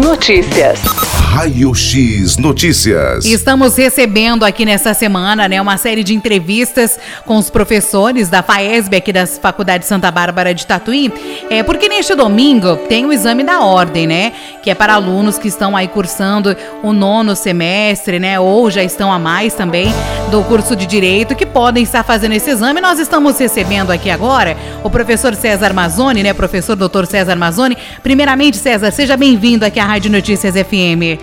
Notícias. Raio X Notícias. Estamos recebendo aqui nessa semana, né, uma série de entrevistas com os professores da FAESB aqui da Faculdade Santa Bárbara de Tatuí, é porque neste domingo tem o exame da ordem, né, que é para alunos que estão aí cursando o nono semestre, né, ou já estão a mais também do curso de direito que podem estar fazendo esse exame. Nós estamos recebendo aqui agora o professor César Mazzoni, né, professor doutor César Mazzoni. Primeiramente, César, seja bem-vindo aqui à Rádio Notícias FM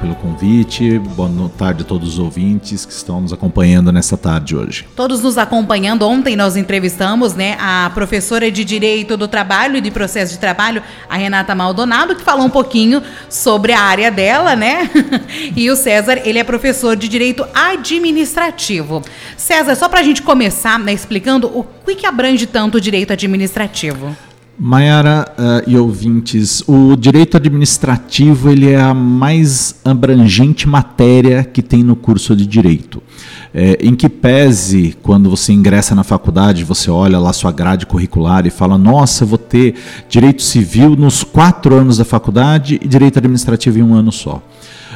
pelo convite. Boa tarde a todos os ouvintes que estão nos acompanhando nessa tarde hoje. Todos nos acompanhando. Ontem nós entrevistamos né, a professora de Direito do Trabalho e de Processo de Trabalho, a Renata Maldonado, que falou um pouquinho sobre a área dela, né? e o César, ele é professor de Direito Administrativo. César, só para a gente começar né, explicando o que, que abrange tanto o direito administrativo. Maiara uh, e ouvintes, o direito administrativo ele é a mais abrangente matéria que tem no curso de direito. É, em que pese, quando você ingressa na faculdade, você olha lá sua grade curricular e fala: Nossa, vou ter direito civil nos quatro anos da faculdade e direito administrativo em um ano só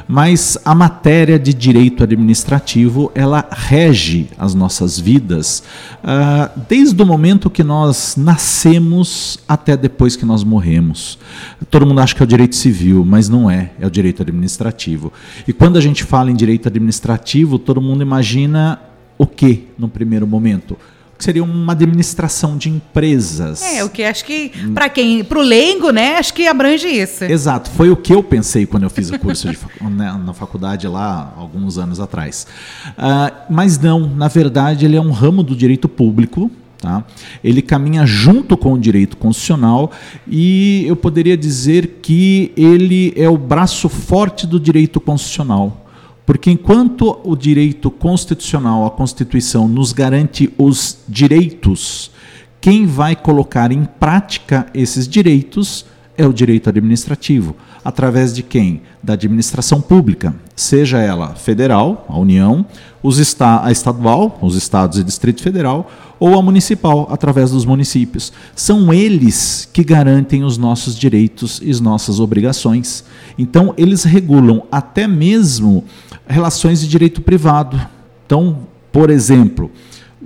mas a matéria de direito administrativo ela rege as nossas vidas uh, desde o momento que nós nascemos até depois que nós morremos. Todo mundo acha que é o direito civil, mas não é, é o direito administrativo. E quando a gente fala em direito administrativo, todo mundo imagina o que no primeiro momento? Que seria uma administração de empresas. É, o que acho que, para quem, para o leigo, né, acho que abrange isso. Exato, foi o que eu pensei quando eu fiz o curso de, né, na faculdade lá, alguns anos atrás. Uh, mas não, na verdade, ele é um ramo do direito público, Tá? Ele caminha junto com o direito constitucional e eu poderia dizer que ele é o braço forte do direito constitucional. Porque enquanto o direito constitucional, a Constituição, nos garante os direitos, quem vai colocar em prática esses direitos é o direito administrativo. Através de quem? Da administração pública, seja ela federal, a União, os esta a estadual, os estados e Distrito Federal, ou a municipal, através dos municípios. São eles que garantem os nossos direitos e as nossas obrigações. Então, eles regulam até mesmo relações de direito privado. Então, por exemplo,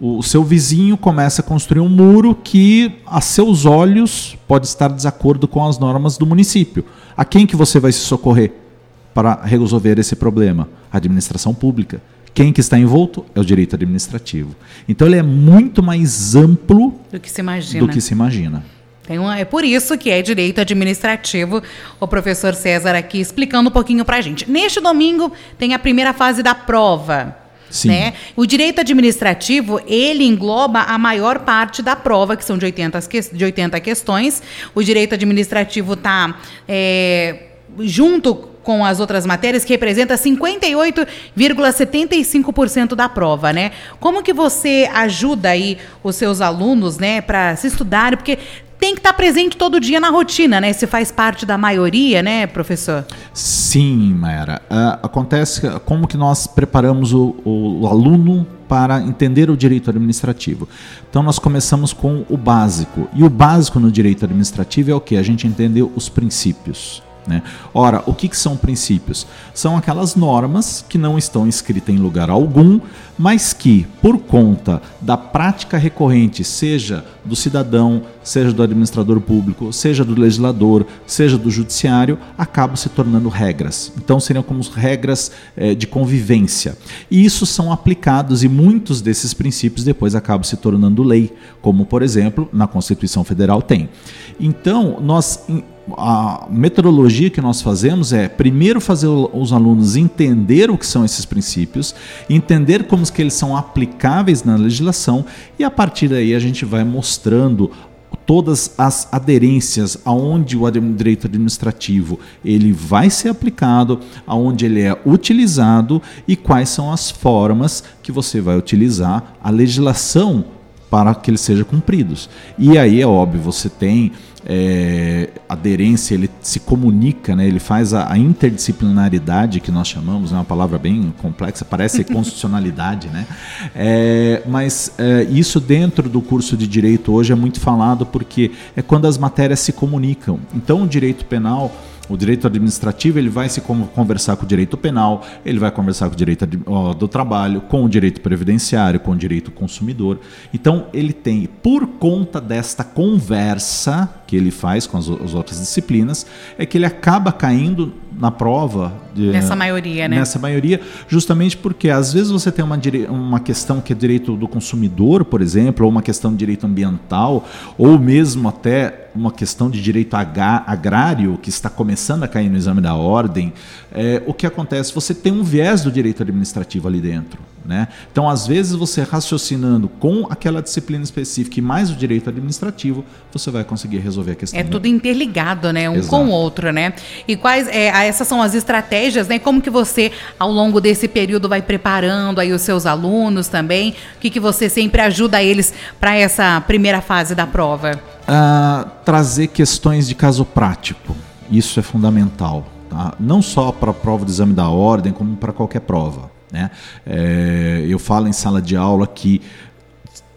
o seu vizinho começa a construir um muro que, a seus olhos, pode estar de desacordo com as normas do município. A quem que você vai se socorrer para resolver esse problema? A administração pública. Quem que está envolto é o direito administrativo. Então ele é muito mais amplo do que se imagina. Do que se imagina. Uma, é por isso que é direito administrativo. O professor César aqui explicando um pouquinho para a gente. Neste domingo tem a primeira fase da prova. Sim. Né? O direito administrativo, ele engloba a maior parte da prova, que são de 80, de 80 questões. O direito administrativo está é, junto com as outras matérias, que representa 58,75% da prova, né? Como que você ajuda aí os seus alunos, né, para se estudarem? Porque tem que estar presente todo dia na rotina, né? Se faz parte da maioria, né, professor? Sim, Mayara. Uh, acontece como que nós preparamos o, o, o, aluno para entender o direito administrativo. Então nós começamos com o básico. E o básico no direito administrativo é o que? A gente entender os princípios. Né? Ora, o que, que são princípios? São aquelas normas que não estão escritas em lugar algum, mas que, por conta da prática recorrente, seja do cidadão, seja do administrador público, seja do legislador, seja do judiciário, acabam se tornando regras. Então, seriam como regras é, de convivência. E isso são aplicados e muitos desses princípios depois acabam se tornando lei, como, por exemplo, na Constituição Federal tem. Então, nós a metodologia que nós fazemos é primeiro fazer os alunos entender o que são esses princípios, entender como que eles são aplicáveis na legislação e a partir daí a gente vai mostrando todas as aderências aonde o direito administrativo ele vai ser aplicado, aonde ele é utilizado e quais são as formas que você vai utilizar a legislação para que eles sejam cumpridos. E aí é óbvio, você tem é, aderência, ele se comunica, né? ele faz a, a interdisciplinaridade que nós chamamos, é né? uma palavra bem complexa, parece constitucionalidade, né? É, mas é, isso dentro do curso de direito hoje é muito falado porque é quando as matérias se comunicam. Então, o direito penal o direito administrativo ele vai se conversar com o direito penal, ele vai conversar com o direito do trabalho, com o direito previdenciário, com o direito consumidor. Então ele tem, por conta desta conversa que ele faz com as, as outras disciplinas, é que ele acaba caindo na prova. De, nessa maioria, né? Nessa maioria, justamente porque às vezes você tem uma, uma questão que é direito do consumidor, por exemplo, ou uma questão de direito ambiental, ou mesmo até uma questão de direito agrário que está começando a cair no exame da ordem. É, o que acontece? Você tem um viés do direito administrativo ali dentro. Né? Então, às vezes, você raciocinando com aquela disciplina específica e mais o direito administrativo, você vai conseguir resolver a questão. É tudo interligado, né? Um Exato. com o outro, né? E quais é, essas são as estratégias, né? Como que você, ao longo desse período, vai preparando aí os seus alunos também? O que, que você sempre ajuda eles para essa primeira fase da prova? Uh, trazer questões de caso prático. Isso é fundamental. Tá? Não só para a prova de exame da ordem, como para qualquer prova. Né? É, eu falo em sala de aula que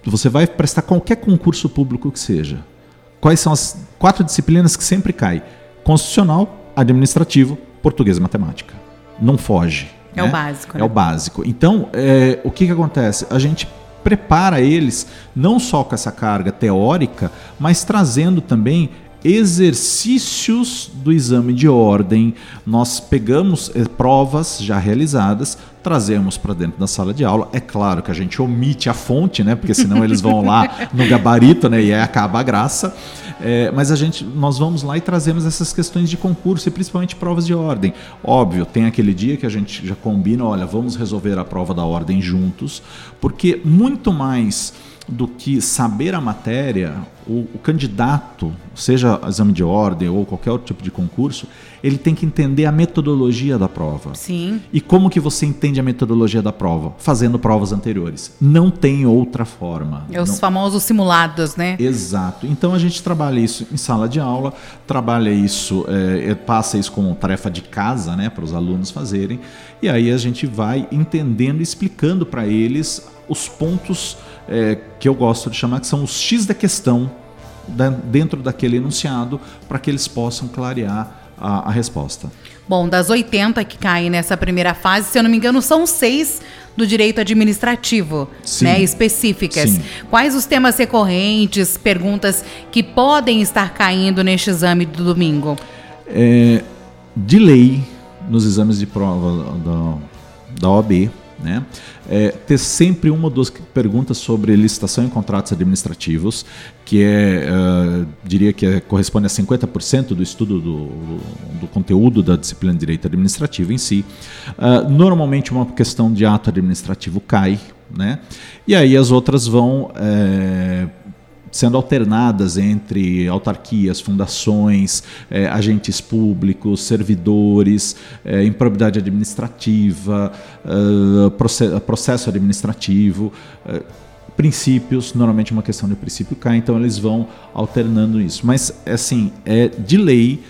você vai prestar qualquer concurso público que seja. Quais são as quatro disciplinas que sempre cai? Constitucional, administrativo, português e matemática. Não foge. É né? o básico. Né? É o básico. Então, é, o que, que acontece? A gente prepara eles não só com essa carga teórica, mas trazendo também exercícios do exame de ordem. Nós pegamos eh, provas já realizadas, trazemos para dentro da sala de aula. É claro que a gente omite a fonte, né? Porque senão eles vão lá no gabarito, né? E aí acaba a graça. É, mas a gente, nós vamos lá e trazemos essas questões de concurso e principalmente provas de ordem. Óbvio, tem aquele dia que a gente já combina, olha, vamos resolver a prova da ordem juntos, porque muito mais do que saber a matéria, o, o, candidato, seja exame de ordem ou qualquer outro tipo de concurso, ele tem que entender a metodologia da prova. Sim. E como que você entende a metodologia da prova? Fazendo provas anteriores. Não tem outra forma. É os Não... famosos simulados, né? Exato. Então a gente trabalha isso em sala de aula, trabalha isso, é, passa isso como tarefa de casa, né, para os alunos fazerem. E aí a gente vai entendendo e explicando para eles os pontos é, que eu gosto de chamar que são os X da questão da, dentro daquele enunciado para que eles possam clarear a, a, resposta. Bom, das 80 que caem nessa primeira fase, se eu não me engano, são seis do direito administrativo, Sim. né, específicas. Sim. Quais os temas recorrentes, perguntas que podem estar caindo neste exame do domingo? É, de lei, nos exames de prova da, da OAB, né? É, ter sempre uma ou duas perguntas sobre licitação em contratos administrativos, que é, uh, diria que é, corresponde a 50% do estudo do, do, conteúdo da disciplina de direito administrativo em si. Uh, normalmente uma questão de ato administrativo cai, né? E aí as outras vão é, sendo alternadas entre autarquias, fundações, eh, agentes públicos, servidores, eh, improbidade administrativa, eh, processo administrativo, princípios, normalmente uma questão de princípio cai, então eles vão alternando isso. Mas, assim, é de lei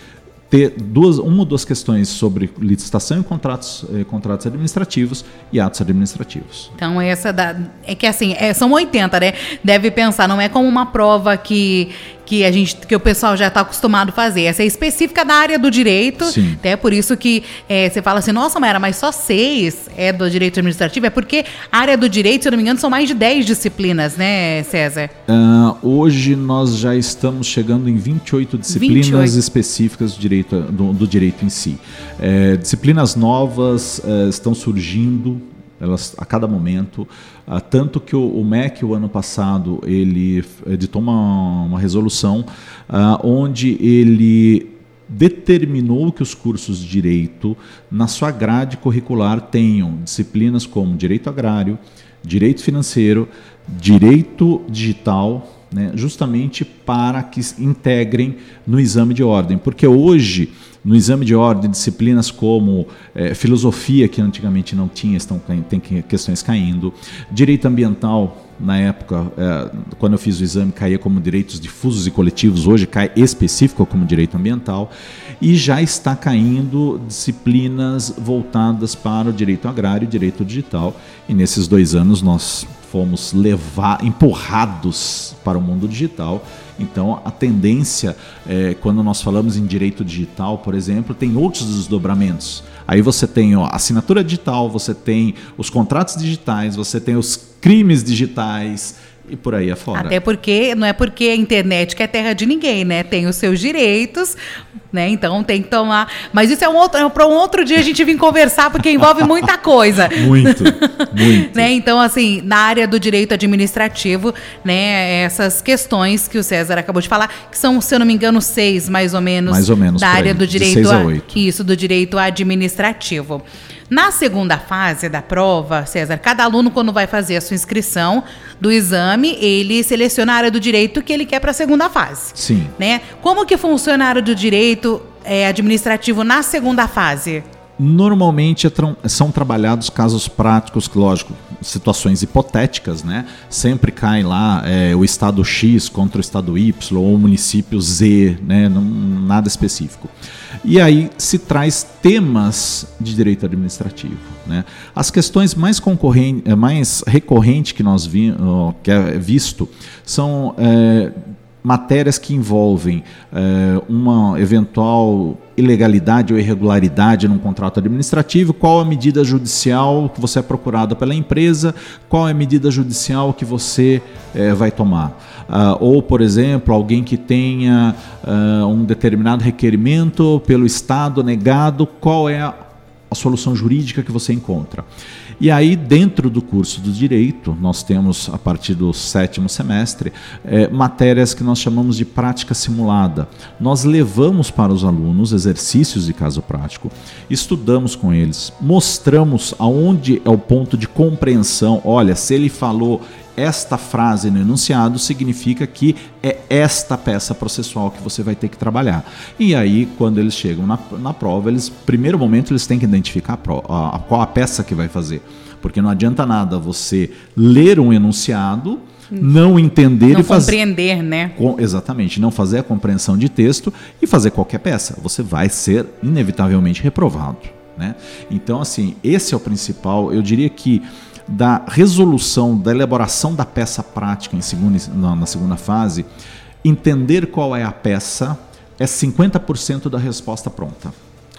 ter duas, uma ou duas questões sobre licitação e contratos, eh, contratos administrativos e atos administrativos. Então, essa da, é que assim, é, são 80, né? Deve pensar, não é como uma prova que, que a gente que o pessoal já está acostumado a fazer. Essa é específica da área do direito. Sim. É por isso que é, você fala assim, nossa, Mayra, mas só seis é do direito administrativo. É porque a área do direito, se eu não me engano, são mais de 10 disciplinas, né, César? Uh, hoje nós já estamos chegando em 28 disciplinas 28. específicas do direito, do, do direito em si. É, disciplinas novas é, estão surgindo elas a cada momento. Uh, tanto que o, o, MEC, o ano passado, ele editou uma, uma resolução uh, onde ele determinou que os cursos de direito, na sua grade curricular, tenham disciplinas como direito agrário, direito financeiro, direito digital, né, justamente para que integrem no exame de ordem. Porque hoje no exame de ordem, disciplinas como é, filosofia, que antigamente não tinha, estão tem questões caindo, direito ambiental, na época, é, quando eu fiz o exame, caía como direitos difusos e coletivos, hoje cai específico como direito ambiental, e já está caindo disciplinas voltadas para o direito agrário e direito digital. E nesses dois anos nós fomos levar, empurrados para o mundo digital. Então, a tendência, é, quando nós falamos em direito digital, por exemplo, tem outros desdobramentos. Aí você tem a assinatura digital, você tem os contratos digitais, você tem os crimes digitais e por aí afora. Até porque não é porque a internet que é terra de ninguém, né? Tem os seus direitos, né? Então tem que tomar. Mas isso é um outro, é para um outro dia a gente vir conversar porque envolve muita coisa. muito, muito. né? Então assim, na área do direito administrativo, né? Essas questões que o César acabou de falar, que são, se eu não me engano, seis mais ou menos. Mais ou menos. Da área aí, do direito. a, a isso do direito administrativo. Na segunda fase da prova, César, cada aluno, quando vai fazer a sua inscrição do exame, ele seleciona a área do direito que ele quer para a segunda fase. Sim. Né? Como que funciona a área do direito é, administrativo na segunda fase? Normalmente é são trabalhados casos práticos, lógico, situações hipotéticas, né? Sempre cai lá é, o estado X contra o estado Y ou o município Z, né? Não, nada específico. E aí se traz temas de direito administrativo. Né? As questões mais, concorrentes, eh, mais recorrentes que nós vi, que é visto são é, matérias que envolvem é, uma eventual ilegalidade ou irregularidade num contrato administrativo, qual a medida judicial que você é procurado pela empresa, qual é a medida judicial que você é, vai tomar. Uh, ou, por exemplo, alguém que tenha uh, um determinado requerimento pelo Estado negado, qual é a, a solução jurídica que você encontra. E aí, dentro do curso do direito, nós temos, a partir do sétimo semestre, é, matérias que nós chamamos de prática simulada. Nós levamos para os alunos exercícios de caso prático, estudamos com eles, mostramos aonde é o ponto de compreensão. Olha, se ele falou esta frase no enunciado significa que é esta peça processual que você vai ter que trabalhar. E aí, quando eles chegam na, na prova, eles, primeiro momento, eles têm que identificar a, a, qual a peça que vai fazer. Porque não adianta nada você ler um enunciado, não entender não e fazer. compreender, né? Com, exatamente, não fazer a compreensão de texto e fazer qualquer peça. Você vai ser inevitavelmente reprovado. Né? Então, assim, esse é o principal. Eu diria que da resolução, da elaboração da peça prática em segunda, na, segunda fase, entender qual é a peça é 50% da resposta pronta.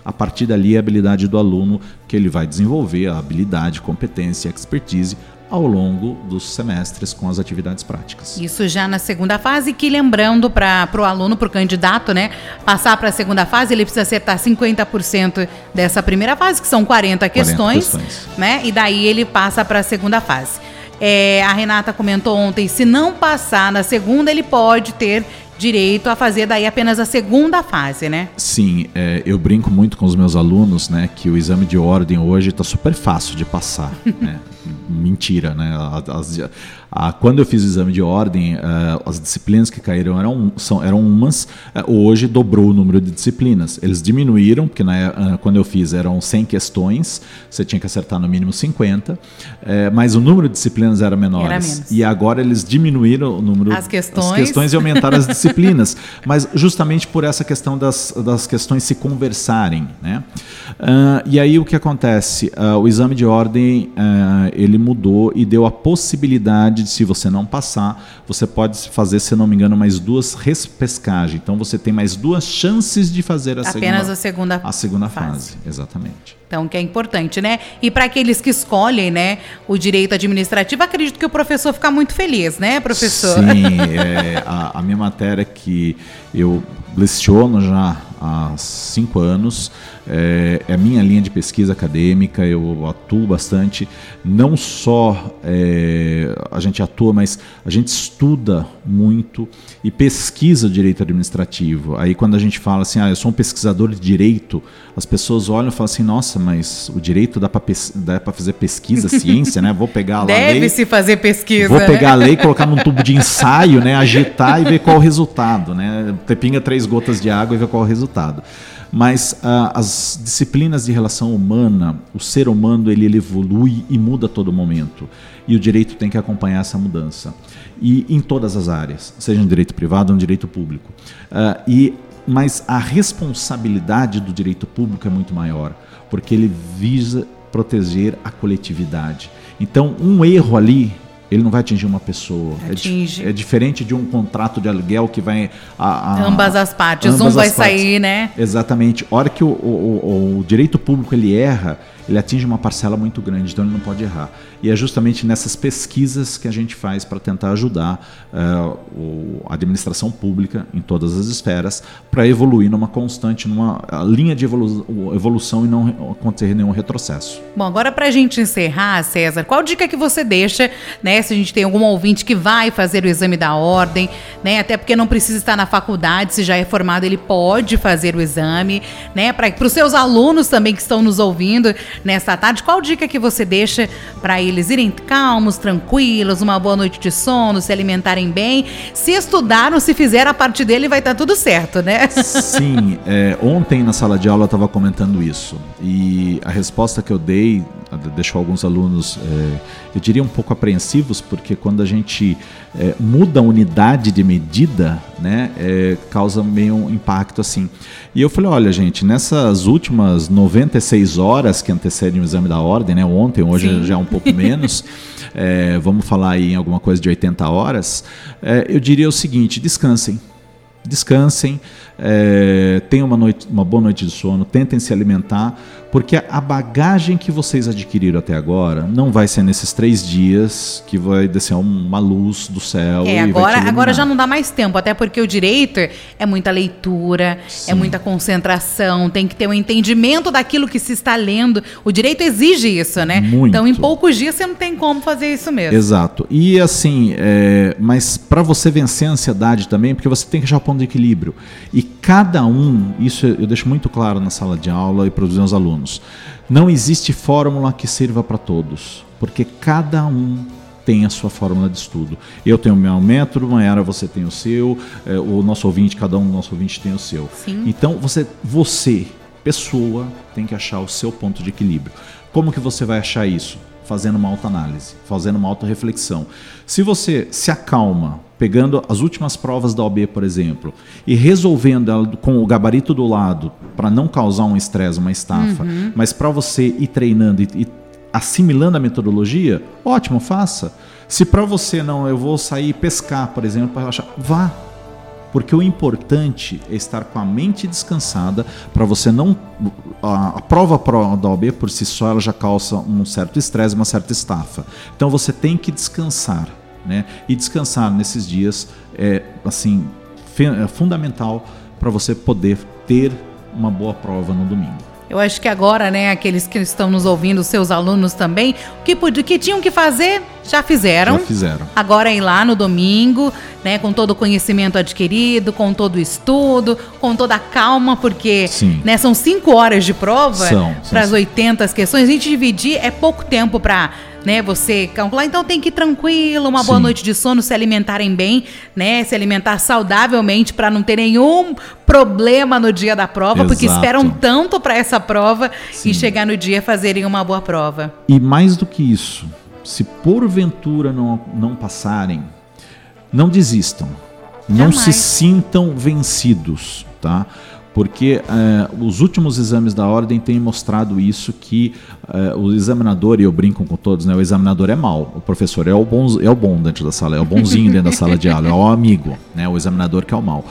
A partir dali, é a habilidade do aluno que ele vai desenvolver, a habilidade, competência, expertise ao longo dos semestres com as atividades práticas. Isso já na segunda fase, que lembrando para o aluno, para o candidato, né, passar para a segunda fase, ele precisa acertar 50% dessa primeira fase, que são 40 questões, 40 questões. né? E daí ele passa para a segunda fase. É, a Renata comentou ontem, se não passar na segunda, ele pode ter direito a fazer daí apenas a segunda fase, né? Sim, é, eu brinco muito com os meus alunos, né, que o exame de ordem hoje está super fácil de passar, né? Mentira, né? As, ah, quando eu fiz o exame de ordem, ah, as disciplinas que caíram eram, são, eram umas, ah, hoje dobrou o número de disciplinas. Eles diminuíram, porque na, quando eu fiz eram 100 questões, você tinha que acertar no mínimo 50, eh, mas o número de disciplinas era menor. Era e agora eles diminuíram o número as questões, as questões e aumentaram as disciplinas, mas justamente por essa questão das, das questões se conversarem. Né? Uh, e aí o que acontece? Uh, o exame de ordem ele mudou e deu a possibilidade de se você não passar, você pode fazer, se não me engano, mais duas respescagens. Então você tem mais duas chances de fazer a Apenas segunda, a segunda, a segunda fase. fase. Exatamente. Então, que é importante, né? E para aqueles que escolhem, né, o direito administrativo, acredito que o professor fica muito feliz, né, professor? Sim, é, a, a minha matéria que eu leciono já há cinco anos, é, é, a minha linha de pesquisa acadêmica, eu atuo bastante. Não só é, a gente atua, mas a gente estuda muito e pesquisa direito administrativo. Aí quando a gente fala assim, ah, eu sou um pesquisador de direito, as pessoas olham e falam assim, nossa, mas o direito dá para fazer pesquisa, ciência, né? Vou pegar a Deve lei. Deve se fazer pesquisa. Vou pegar a lei, colocar num tubo de ensaio, né? Agitar e ver qual o resultado, né? Pinga três gotas de água e vê qual o resultado. Mas ah, as disciplinas de relação humana, o ser humano ele, ele evolui e muda a todo momento. E o direito tem que acompanhar essa mudança. E em todas as áreas, seja no direito privado ou no direito público. Ah, e, mas a responsabilidade do direito público é muito maior, porque ele visa proteger a coletividade. Então, um erro ali ele não vai atingir uma pessoa. Atinge. É, é, diferente de um contrato de aluguel que vai. A, a, ambas as partes. Ambas um vai sair, né? Exatamente. A hora que o, o, o, o direito público ele erra, ele atinge uma parcela muito grande, então ele não pode errar. E é justamente nessas pesquisas que a gente faz para tentar ajudar uh, a administração pública em todas as esferas para evoluir numa constante, numa linha de evolu evolução e não acontecer nenhum retrocesso. Bom, agora para a gente encerrar, César, qual dica que você deixa, né, se a gente tem algum ouvinte que vai fazer o exame da ordem, né, até porque não precisa estar na faculdade, se já é formado, ele pode fazer o exame, né, para os seus alunos também que estão nos ouvindo, nesta tarde. Qual dica que você deixa para eles irem calmos, tranquilos, uma boa noite de sono, se alimentarem bem? Se estudaram, se fizeram a parte dele, vai estar tá tudo certo, né? Sim. É, ontem na sala de aula eu estava comentando isso. E a resposta que eu dei deixou alguns alunos, é, eu diria, um pouco apreensivos, porque quando a gente é, muda a unidade de medida, né, é, causa meio um impacto assim. E eu falei, olha, gente, nessas últimas 96 horas que antecedem o exame da ordem, né, ontem, hoje Sim. já é um pouco menos, vamos falar aí em alguma coisa de 80 horas, eu diria o seguinte: descansem descansem, é, tenham uma, noite, uma boa noite de sono, tentem se alimentar, porque a bagagem que vocês adquiriram até agora não vai ser nesses três dias que vai descer uma luz do céu. É, agora, agora já não dá mais tempo, até porque o direito é muita leitura, é Sim. é muita concentração, tem que ter um entendimento daquilo que se está lendo. O direito exige isso, né? Muito. Então, em poucos dias você não tem como fazer isso mesmo. Exato. E assim, é, mas para você vencer a ansiedade também, porque você tem que achar o ponto de equilíbrio. E cada um, isso eu deixo muito claro na sala de aula e para os meus alunos Não existe fórmula que sirva para todos, porque cada um tem a sua fórmula de estudo. Eu tenho o meu método, Mayara, você tem o seu, é, o nosso ouvinte, cada um do nosso ouvinte tem o seu. Sim. Então, você, você, pessoa, tem que achar o seu ponto de equilíbrio. Como que você vai achar isso? Fazendo uma autoanálise, fazendo uma autorreflexão. Se você se acalma, pegando as últimas provas da OB, por exemplo, e resolvendo ela com o gabarito do lado, para não causar um estresse, uma estafa, uhum. mas para você ir treinando e, e assimilando a metodologia, ótimo, faça. Se para você não, eu vou sair pescar, por exemplo, para relaxar, vá. Porque o importante é estar com a mente descansada para você não. A, a prova da OB por si só ela já causa um certo estresse, uma certa estafa. Então você tem que descansar né? E descansar nesses dias é assim é fundamental para você poder ter uma boa prova no domingo. Eu acho que agora, né, aqueles que estão nos ouvindo, seus alunos também, o que, que tinham que fazer, já fizeram. Já fizeram. Agora é ir lá no domingo, né, com todo o conhecimento adquirido, com todo o estudo, com toda a calma, porque né, são cinco horas de prova para as 80 questões. A gente dividir é pouco tempo para né, você calcular. Então tem que ir tranquilo, uma Sim. boa noite de sono, se alimentarem bem, né, se alimentar saudavelmente para não ter nenhum problema no dia da prova, Exato. porque esperam tanto para essa prova Sim. e chegar no dia fazerem uma boa prova. E mais do que isso, se porventura não, não passarem, não desistam. Não se sintam vencidos, tá? Porque uh, os últimos exames da ordem têm mostrado isso que uh, o examinador e eu brinco com todos, né? O examinador é mal, o professor é o bom, é o bom dentro da sala, é o bonzinho dentro da sala de aula, é o amigo, né? O examinador que é o mal.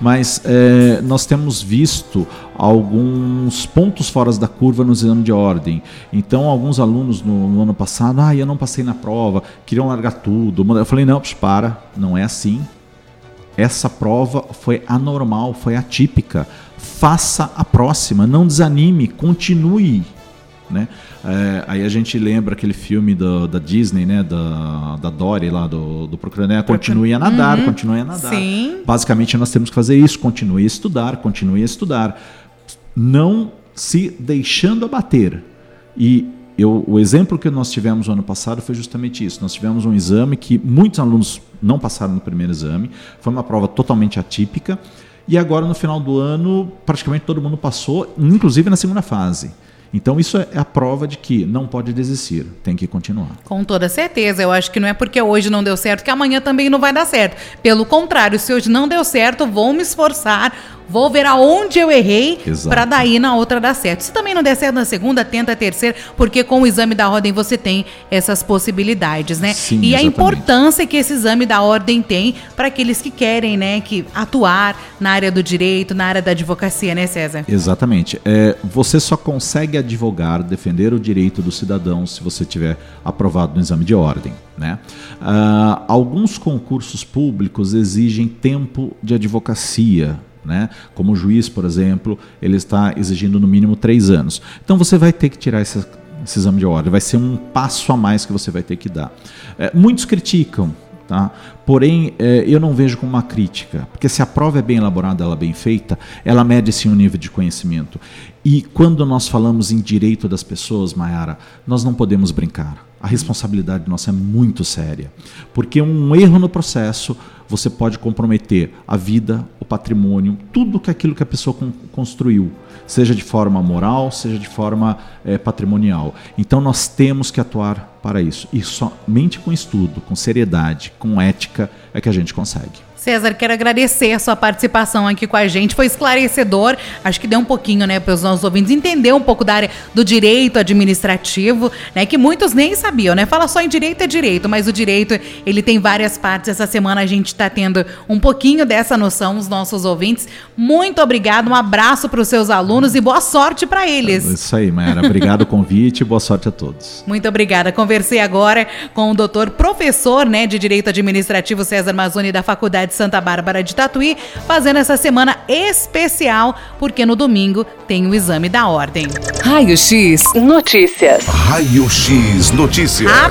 Mas uh, nós temos visto alguns pontos fora da curva no exame de ordem. Então, alguns alunos no, no ano passado, ah, eu não passei na prova, queriam largar tudo. Eu falei, não, para, não é assim. Essa prova foi anormal, foi atípica faça a próxima, não desanime, continue. Né? É, aí a gente lembra aquele filme do, da Disney, né? Da, da Dory lá, do, do Procurando, né? continue a nadar, uhum. continue a nadar. Sim. Basicamente nós temos que fazer isso, continue a estudar, continue a estudar. Não se deixando abater. E eu, o exemplo que nós tivemos no ano passado foi justamente isso. Nós tivemos um exame que muitos alunos não passaram no primeiro exame, foi uma prova totalmente atípica E agora, no final do ano, praticamente todo mundo passou, inclusive na segunda fase. Então isso é a prova de que não pode desistir, tem que continuar. Com toda certeza, eu acho que não é porque hoje não deu certo que amanhã também não vai dar certo. Pelo contrário, se hoje não deu certo, vou me esforçar, Vou ver aonde eu errei para daí na outra dar certo. Se também não der certo na segunda, tenta a terceira, porque com o exame da ordem você tem essas possibilidades, né? Sim, e exatamente. a importância que esse exame da ordem tem para aqueles que querem, né, que atuar na área do direito, na área da advocacia, né, César? Exatamente. É, você só consegue advogar, defender o direito do cidadão se você tiver aprovado no exame de ordem. Né? Uh, alguns concursos públicos exigem tempo de advocacia, né? Como juiz, por exemplo, ele está exigindo no mínimo três anos. Então você vai ter que tirar esse, esse exame de ordem, vai ser um passo a mais que você vai ter que dar. É, muitos criticam, Tá? Porém, é, eu não vejo como uma crítica, porque se a prova é bem elaborada, ela é bem feita, ela mede sim um nível de conhecimento. E quando nós falamos em direito das pessoas, Mayara, nós não podemos brincar. A responsabilidade nossa é muito séria, porque um erro no processo você pode comprometer a vida, o patrimônio, tudo que aquilo que a pessoa construiu, seja de forma moral, seja de forma é, patrimonial. Então nós temos que atuar para isso. E somente com estudo, com seriedade, com ética é que a gente consegue. César, quero agradecer a sua participação aqui com a gente. Foi esclarecedor. Acho que deu um pouquinho, né, para os nossos ouvintes entender um pouco da área do direito administrativo, né, que muitos nem sabiam, né? Fala só em direito é direito, mas o direito, ele tem várias partes. Essa semana a gente está tendo um pouquinho dessa noção, os nossos ouvintes. Muito obrigado, um abraço para os seus alunos e boa sorte para eles. Isso aí, Mayara. Obrigado o convite e boa sorte a todos. Muito obrigada. Conversei agora com o doutor professor, né, de Direito Administrativo César Mazzoni da Faculdade de Santa Bárbara de Tatuí, fazendo essa semana especial, porque no domingo tem o exame da ordem. Raio X Notícias. Raio X Notícias.